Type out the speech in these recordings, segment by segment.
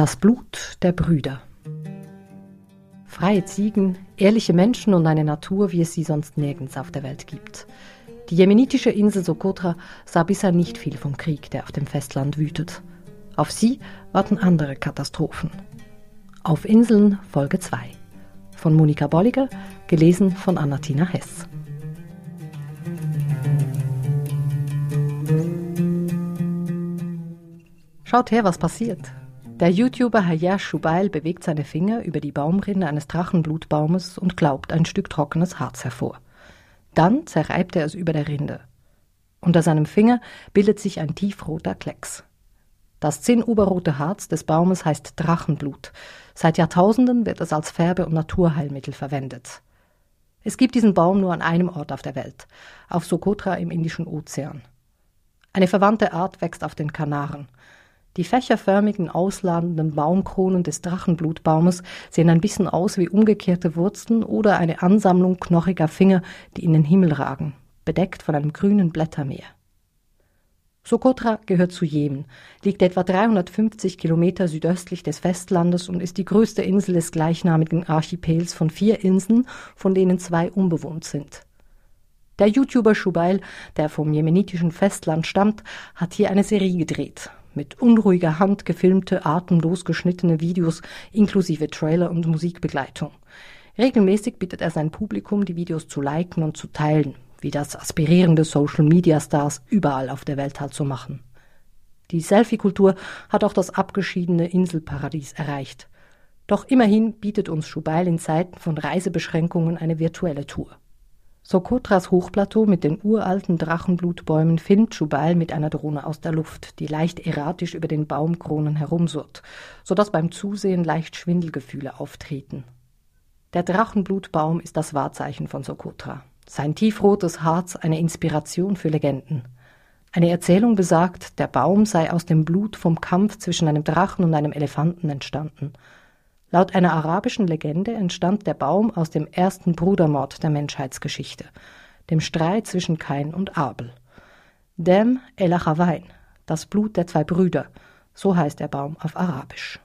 Das Blut der Brüder. Freie Ziegen, ehrliche Menschen und eine Natur, wie es sie sonst nirgends auf der Welt gibt. Die jemenitische Insel Sokotra sah bisher nicht viel vom Krieg, der auf dem Festland wütet. Auf sie warten andere Katastrophen. Auf Inseln Folge 2. Von Monika Bolliger, gelesen von Annatina Hess. Schaut her, was passiert. Der YouTuber Hayya Shubail bewegt seine Finger über die Baumrinde eines Drachenblutbaumes und glaubt ein Stück trockenes Harz hervor. Dann zerreibt er es über der Rinde. Unter seinem Finger bildet sich ein tiefroter Klecks. Das zinnoberrote Harz des Baumes heißt Drachenblut. Seit Jahrtausenden wird es als Färbe- und Naturheilmittel verwendet. Es gibt diesen Baum nur an einem Ort auf der Welt, auf Sokotra im Indischen Ozean. Eine verwandte Art wächst auf den Kanaren. Die fächerförmigen, ausladenden Baumkronen des Drachenblutbaumes sehen ein bisschen aus wie umgekehrte Wurzeln oder eine Ansammlung knochiger Finger, die in den Himmel ragen, bedeckt von einem grünen Blättermeer. Sokotra gehört zu Jemen, liegt etwa 350 Kilometer südöstlich des Festlandes und ist die größte Insel des gleichnamigen Archipels von vier Inseln, von denen zwei unbewohnt sind. Der YouTuber Shubail, der vom jemenitischen Festland stammt, hat hier eine Serie gedreht, mit unruhiger Hand gefilmte, atemlos geschnittene Videos inklusive Trailer und Musikbegleitung. Regelmäßig bittet er sein Publikum, die Videos zu liken und zu teilen, wie das aspirierende Social-Media-Stars überall auf der Welt halt so machen. Die Selfie-Kultur hat auch das abgeschiedene Inselparadies erreicht. Doch immerhin bietet uns Schubeil in Zeiten von Reisebeschränkungen eine virtuelle Tour. Sokotras Hochplateau mit den uralten Drachenblutbäumen filmt Schubail mit einer Drohne aus der Luft, die leicht erratisch über den Baumkronen herumsurrt, sodass beim Zusehen leicht Schwindelgefühle auftreten. Der Drachenblutbaum ist das Wahrzeichen von Sokotra. Sein tiefrotes Harz eine Inspiration für Legenden. Eine Erzählung besagt, der Baum sei aus dem Blut vom Kampf zwischen einem Drachen und einem Elefanten entstanden – Laut einer arabischen Legende entstand der Baum aus dem ersten Brudermord der Menschheitsgeschichte, dem Streit zwischen Kain und Abel. Dem el Achawain, das Blut der zwei Brüder, so heißt der Baum auf Arabisch.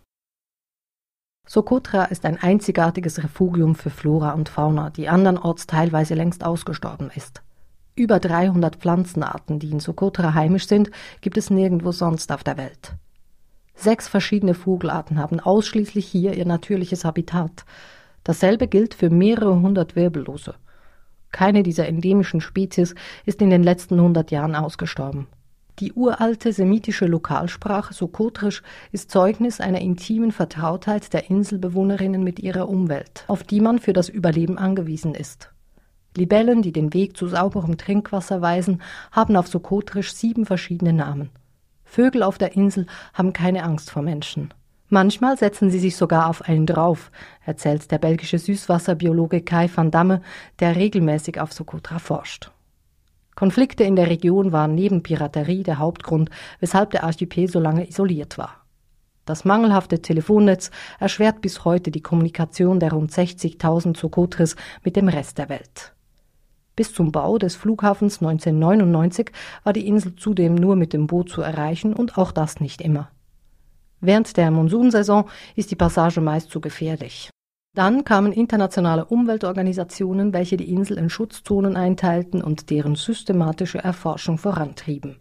Sokotra ist ein einzigartiges Refugium für Flora und Fauna, die andernorts teilweise längst ausgestorben ist. Über 300 Pflanzenarten, die in Sokotra heimisch sind, gibt es nirgendwo sonst auf der Welt. Sechs verschiedene Vogelarten haben ausschließlich hier ihr natürliches Habitat. Dasselbe gilt für mehrere hundert Wirbellose. Keine dieser endemischen Spezies ist in den letzten hundert Jahren ausgestorben. Die uralte semitische Lokalsprache Sokotrisch ist Zeugnis einer intimen Vertrautheit der Inselbewohnerinnen mit ihrer Umwelt, auf die man für das Überleben angewiesen ist. Libellen, die den Weg zu sauberem Trinkwasser weisen, haben auf Sokotrisch sieben verschiedene Namen. Vögel auf der Insel haben keine Angst vor Menschen. Manchmal setzen sie sich sogar auf einen drauf, erzählt der belgische Süßwasserbiologe Kai van Damme, der regelmäßig auf Sokotra forscht. Konflikte in der Region waren neben Piraterie der Hauptgrund, weshalb der Archipel so lange isoliert war. Das mangelhafte Telefonnetz erschwert bis heute die Kommunikation der rund 60.000 Sokotris mit dem Rest der Welt. Bis zum Bau des Flughafens 1999 war die Insel zudem nur mit dem Boot zu erreichen und auch das nicht immer. Während der Monsunsaison ist die Passage meist zu gefährlich. Dann kamen internationale Umweltorganisationen, welche die Insel in Schutzzonen einteilten und deren systematische Erforschung vorantrieben.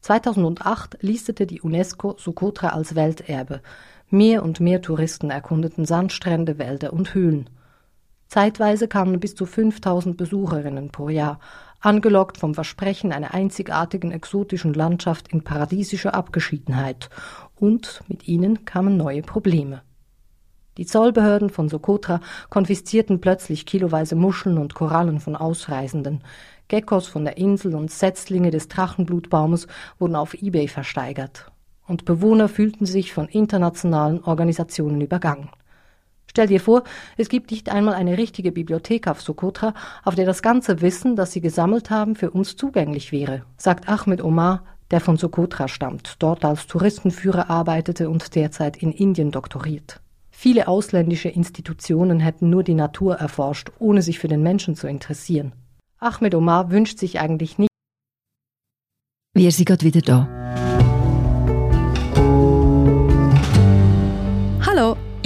2008 listete die UNESCO Sokotra als Welterbe. Mehr und mehr Touristen erkundeten Sandstrände, Wälder und Höhlen. Zeitweise kamen bis zu 5000 Besucherinnen pro Jahr, angelockt vom Versprechen einer einzigartigen exotischen Landschaft in paradiesischer Abgeschiedenheit. Und mit ihnen kamen neue Probleme. Die Zollbehörden von Sokotra konfiszierten plötzlich kiloweise Muscheln und Korallen von Ausreisenden. Geckos von der Insel und Setzlinge des Drachenblutbaumes wurden auf eBay versteigert. Und Bewohner fühlten sich von internationalen Organisationen übergangen. Stell dir vor, es gibt nicht einmal eine richtige Bibliothek auf Sokotra, auf der das ganze Wissen, das sie gesammelt haben, für uns zugänglich wäre, sagt Ahmed Omar, der von Sokotra stammt, dort als Touristenführer arbeitete und derzeit in Indien doktoriert. Viele ausländische Institutionen hätten nur die Natur erforscht, ohne sich für den Menschen zu interessieren. Ahmed Omar wünscht sich eigentlich nicht. Wir sind gerade wieder da.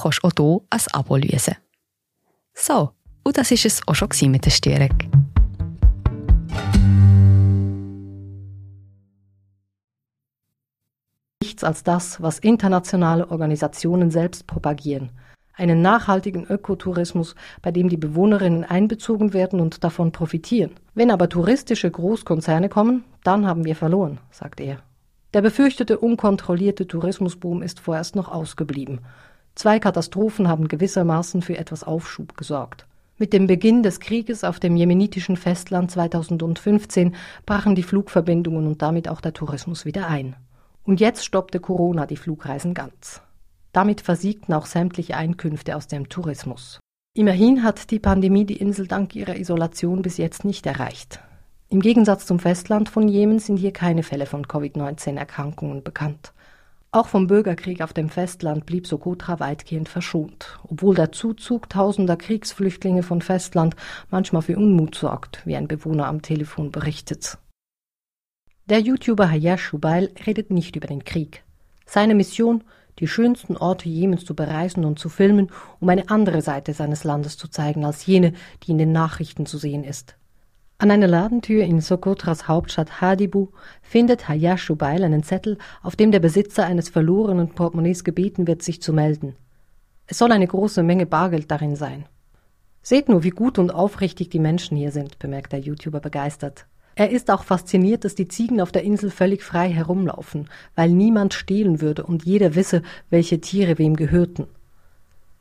kannst du auch hier ein Abo lösen. So, und das war es auch schon mit der Störung. Nichts als das, was internationale Organisationen selbst propagieren – einen nachhaltigen Ökotourismus, bei dem die Bewohnerinnen einbezogen werden und davon profitieren. Wenn aber touristische Großkonzerne kommen, dann haben wir verloren, sagt er. Der befürchtete unkontrollierte Tourismusboom ist vorerst noch ausgeblieben. Zwei Katastrophen haben gewissermaßen für etwas Aufschub gesorgt. Mit dem Beginn des Krieges auf dem jemenitischen Festland 2015 brachen die Flugverbindungen und damit auch der Tourismus wieder ein. Und jetzt stoppte Corona die Flugreisen ganz. Damit versiegten auch sämtliche Einkünfte aus dem Tourismus. Immerhin hat die Pandemie die Insel dank ihrer Isolation bis jetzt nicht erreicht. Im Gegensatz zum Festland von Jemen sind hier keine Fälle von Covid-19-Erkrankungen bekannt. Auch vom Bürgerkrieg auf dem Festland blieb Sokotra weitgehend verschont, obwohl der Zuzug tausender Kriegsflüchtlinge von Festland manchmal für Unmut sorgt, wie ein Bewohner am Telefon berichtet. Der YouTuber Hayash Shubail redet nicht über den Krieg. Seine Mission die schönsten Orte Jemens zu bereisen und zu filmen, um eine andere Seite seines Landes zu zeigen als jene, die in den Nachrichten zu sehen ist. An einer Ladentür in Sokotras Hauptstadt Hadibu findet Hayash Shubail einen Zettel, auf dem der Besitzer eines verlorenen Portemonnaies gebeten wird, sich zu melden. Es soll eine große Menge Bargeld darin sein. Seht nur, wie gut und aufrichtig die Menschen hier sind, bemerkt der YouTuber begeistert. Er ist auch fasziniert, dass die Ziegen auf der Insel völlig frei herumlaufen, weil niemand stehlen würde und jeder wisse, welche Tiere wem gehörten.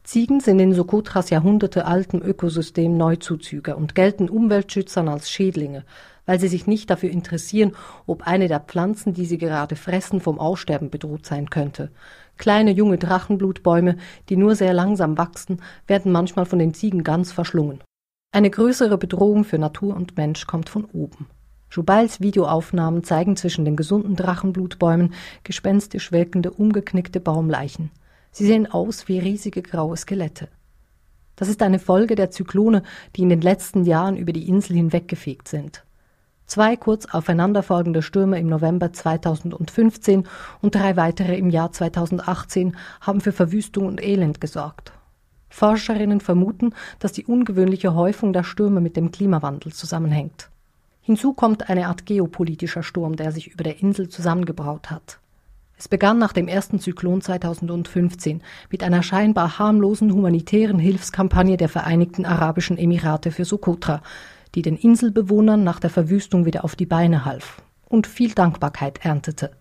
Ziegen sind in Sokotras jahrhundertealtem Ökosystem Neuzuzüger und gelten Umweltschützern als Schädlinge, weil sie sich nicht dafür interessieren, ob eine der Pflanzen, die sie gerade fressen, vom Aussterben bedroht sein könnte. Kleine junge Drachenblutbäume, die nur sehr langsam wachsen, werden manchmal von den Ziegen ganz verschlungen. Eine größere Bedrohung für Natur und Mensch kommt von oben. Joubals Videoaufnahmen zeigen zwischen den gesunden Drachenblutbäumen gespenstisch wirkende, umgeknickte Baumleichen. Sie sehen aus wie riesige graue Skelette. Das ist eine Folge der Zyklone, die in den letzten Jahren über die Insel hinweggefegt sind. Zwei kurz aufeinanderfolgende Stürme im November 2015 und drei weitere im Jahr 2018 haben für Verwüstung und Elend gesorgt. Forscherinnen vermuten, dass die ungewöhnliche Häufung der Stürme mit dem Klimawandel zusammenhängt. Hinzu kommt eine Art geopolitischer Sturm, der sich über der Insel zusammengebraut hat. Es begann nach dem ersten Zyklon 2015 mit einer scheinbar harmlosen humanitären Hilfskampagne der Vereinigten Arabischen Emirate für Sokotra, die den Inselbewohnern nach der Verwüstung wieder auf die Beine half und viel Dankbarkeit erntete.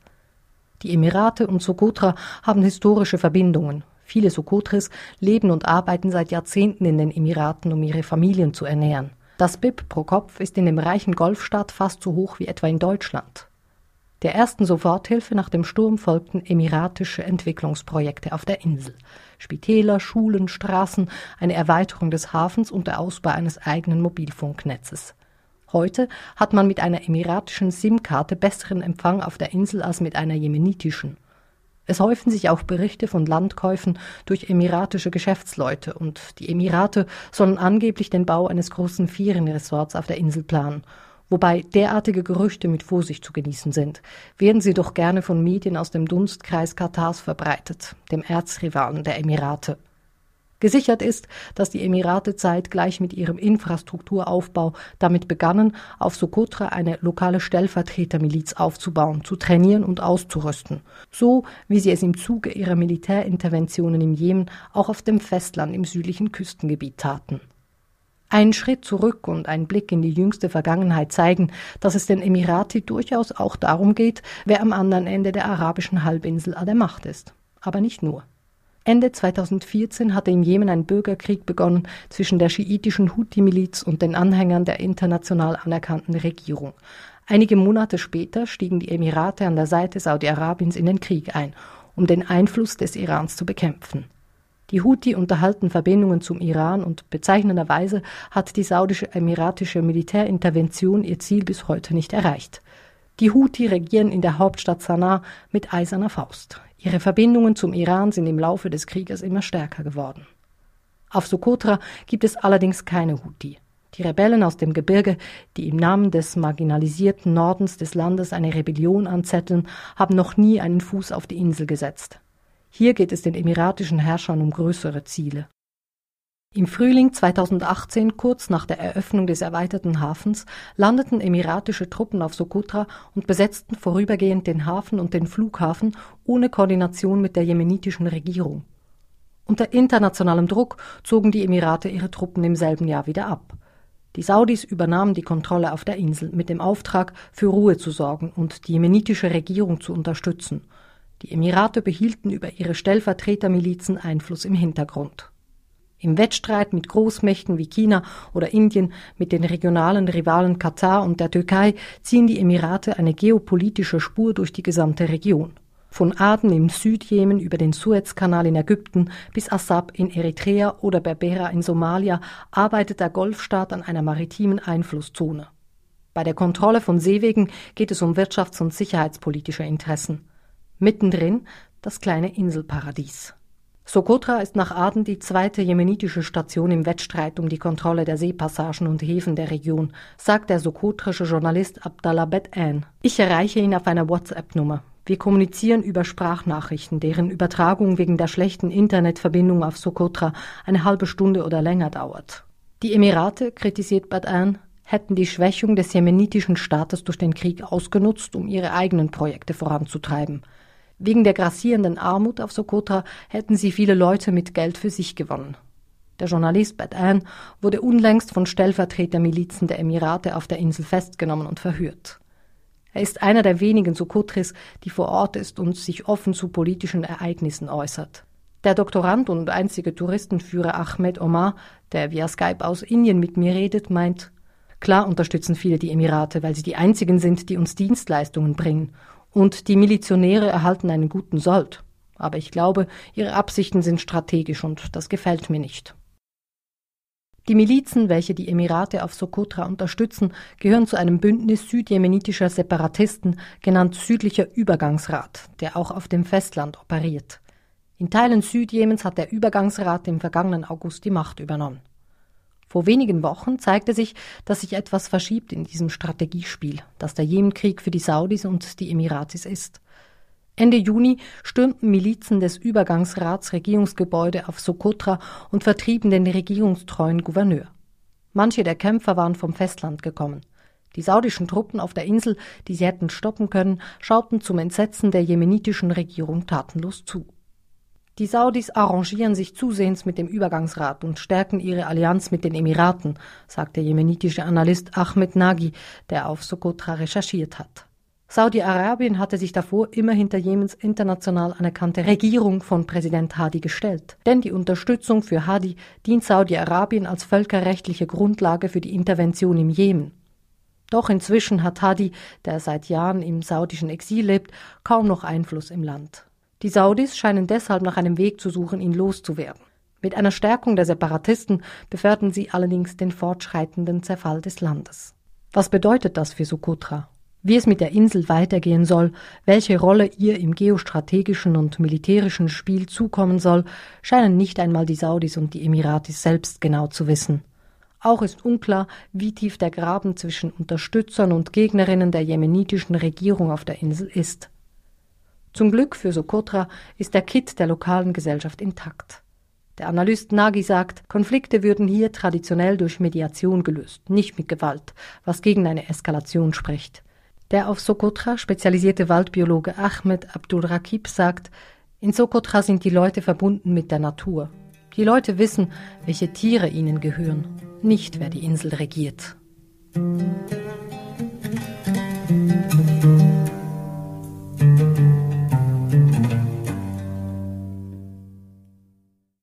Die Emirate und Sokotra haben historische Verbindungen. Viele Sokotris leben und arbeiten seit Jahrzehnten in den Emiraten, um ihre Familien zu ernähren. Das BIP pro Kopf ist in dem reichen Golfstaat fast so hoch wie etwa in Deutschland. Der ersten Soforthilfe nach dem Sturm folgten emiratische Entwicklungsprojekte auf der Insel. Spitäler, Schulen, Straßen, eine Erweiterung des Hafens und der Ausbau eines eigenen Mobilfunknetzes. Heute hat man mit einer emiratischen SIM-Karte besseren Empfang auf der Insel als mit einer jemenitischen. Es häufen sich auch Berichte von Landkäufen durch emiratische Geschäftsleute und die Emirate sollen angeblich den Bau eines großen Ferienresorts auf der Insel planen. Wobei derartige Gerüchte mit Vorsicht zu genießen sind, werden sie doch gerne von Medien aus dem Dunstkreis Katars verbreitet, dem Erzrivalen der Emirate. Gesichert ist, dass die Emirate zeitgleich mit ihrem Infrastrukturaufbau damit begannen, auf Sokotra eine lokale Stellvertretermiliz aufzubauen, zu trainieren und auszurüsten, so wie sie es im Zuge ihrer Militärinterventionen im Jemen auch auf dem Festland im südlichen Küstengebiet taten. Ein Schritt zurück und ein Blick in die jüngste Vergangenheit zeigen, dass es den Emirati durchaus auch darum geht, wer am anderen Ende der arabischen Halbinsel an der Macht ist. Aber nicht nur. Ende 2014 hatte im Jemen ein Bürgerkrieg begonnen zwischen der schiitischen Houthi-Miliz und den Anhängern der international anerkannten Regierung. Einige Monate später stiegen die Emirate an der Seite Saudi-Arabiens in den Krieg ein, um den Einfluss des Irans zu bekämpfen. Die Houthi unterhalten Verbindungen zum Iran und bezeichnenderweise hat die saudische-emiratische Militärintervention ihr Ziel bis heute nicht erreicht. Die Houthi regieren in der Hauptstadt Sanaa mit eiserner Faust. Ihre Verbindungen zum Iran sind im Laufe des Krieges immer stärker geworden. Auf Sokotra gibt es allerdings keine Houthi. Die Rebellen aus dem Gebirge, die im Namen des marginalisierten Nordens des Landes eine Rebellion anzetteln, haben noch nie einen Fuß auf die Insel gesetzt. Hier geht es den emiratischen Herrschern um größere Ziele. Im Frühling 2018, kurz nach der Eröffnung des erweiterten Hafens, landeten emiratische Truppen auf Sokotra und besetzten vorübergehend den Hafen und den Flughafen ohne Koordination mit der jemenitischen Regierung. Unter internationalem Druck zogen die Emirate ihre Truppen im selben Jahr wieder ab. Die Saudis übernahmen die Kontrolle auf der Insel mit dem Auftrag, für Ruhe zu sorgen und die jemenitische Regierung zu unterstützen. Die Emirate behielten über ihre Stellvertretermilizen Einfluss im Hintergrund. Im Wettstreit mit Großmächten wie China oder Indien, mit den regionalen Rivalen Katar und der Türkei ziehen die Emirate eine geopolitische Spur durch die gesamte Region. Von Aden im Südjemen über den Suezkanal in Ägypten bis Assab in Eritrea oder Berbera in Somalia arbeitet der Golfstaat an einer maritimen Einflusszone. Bei der Kontrolle von Seewegen geht es um wirtschafts- und sicherheitspolitische Interessen. Mittendrin das kleine Inselparadies. Sokotra ist nach Aden die zweite jemenitische Station im Wettstreit um die Kontrolle der Seepassagen und Häfen der Region, sagt der sokotrische Journalist Abdallah Bet-An. Ich erreiche ihn auf einer WhatsApp-Nummer. Wir kommunizieren über Sprachnachrichten, deren Übertragung wegen der schlechten Internetverbindung auf Sokotra eine halbe Stunde oder länger dauert. Die Emirate, kritisiert Bet-An, hätten die Schwächung des jemenitischen Staates durch den Krieg ausgenutzt, um ihre eigenen Projekte voranzutreiben – Wegen der grassierenden Armut auf Sokotra hätten sie viele Leute mit Geld für sich gewonnen. Der Journalist Bad Ann wurde unlängst von Stellvertretermilizen der Emirate auf der Insel festgenommen und verhört. Er ist einer der wenigen Sokotris, die vor Ort ist und sich offen zu politischen Ereignissen äußert. Der Doktorand und einzige Touristenführer Ahmed Omar, der via Skype aus Indien mit mir redet, meint, klar unterstützen viele die Emirate, weil sie die einzigen sind, die uns Dienstleistungen bringen und die Milizionäre erhalten einen guten Sold. Aber ich glaube, ihre Absichten sind strategisch und das gefällt mir nicht. Die Milizen, welche die Emirate auf Sokotra unterstützen, gehören zu einem Bündnis südjemenitischer Separatisten, genannt Südlicher Übergangsrat, der auch auf dem Festland operiert. In Teilen Südjemens hat der Übergangsrat im vergangenen August die Macht übernommen. Vor wenigen Wochen zeigte sich, dass sich etwas verschiebt in diesem Strategiespiel, das der Jemenkrieg für die Saudis und die Emiratis ist. Ende Juni stürmten Milizen des Übergangsrats Regierungsgebäude auf Sokotra und vertrieben den regierungstreuen Gouverneur. Manche der Kämpfer waren vom Festland gekommen. Die saudischen Truppen auf der Insel, die sie hätten stoppen können, schauten zum Entsetzen der jemenitischen Regierung tatenlos zu. Die Saudis arrangieren sich zusehends mit dem Übergangsrat und stärken ihre Allianz mit den Emiraten, sagt der jemenitische Analyst Ahmed Nagy, der auf Sokotra recherchiert hat. Saudi-Arabien hatte sich davor immer hinter Jemens international anerkannte Regierung von Präsident Hadi gestellt. Denn die Unterstützung für Hadi dient Saudi-Arabien als völkerrechtliche Grundlage für die Intervention im Jemen. Doch inzwischen hat Hadi, der seit Jahren im saudischen Exil lebt, kaum noch Einfluss im Land. Die Saudis scheinen deshalb nach einem Weg zu suchen, ihn loszuwerden. Mit einer Stärkung der Separatisten beförden sie allerdings den fortschreitenden Zerfall des Landes. Was bedeutet das für Sokotra? Wie es mit der Insel weitergehen soll, welche Rolle ihr im geostrategischen und militärischen Spiel zukommen soll, scheinen nicht einmal die Saudis und die Emiratis selbst genau zu wissen. Auch ist unklar, wie tief der Graben zwischen Unterstützern und Gegnerinnen der jemenitischen Regierung auf der Insel ist. Zum Glück für Sokotra ist der Kit der lokalen Gesellschaft intakt. Der Analyst Nagy sagt, Konflikte würden hier traditionell durch Mediation gelöst, nicht mit Gewalt, was gegen eine Eskalation spricht. Der auf Sokotra spezialisierte Waldbiologe Ahmed Abdulrakib sagt, in Sokotra sind die Leute verbunden mit der Natur. Die Leute wissen, welche Tiere ihnen gehören, nicht wer die Insel regiert.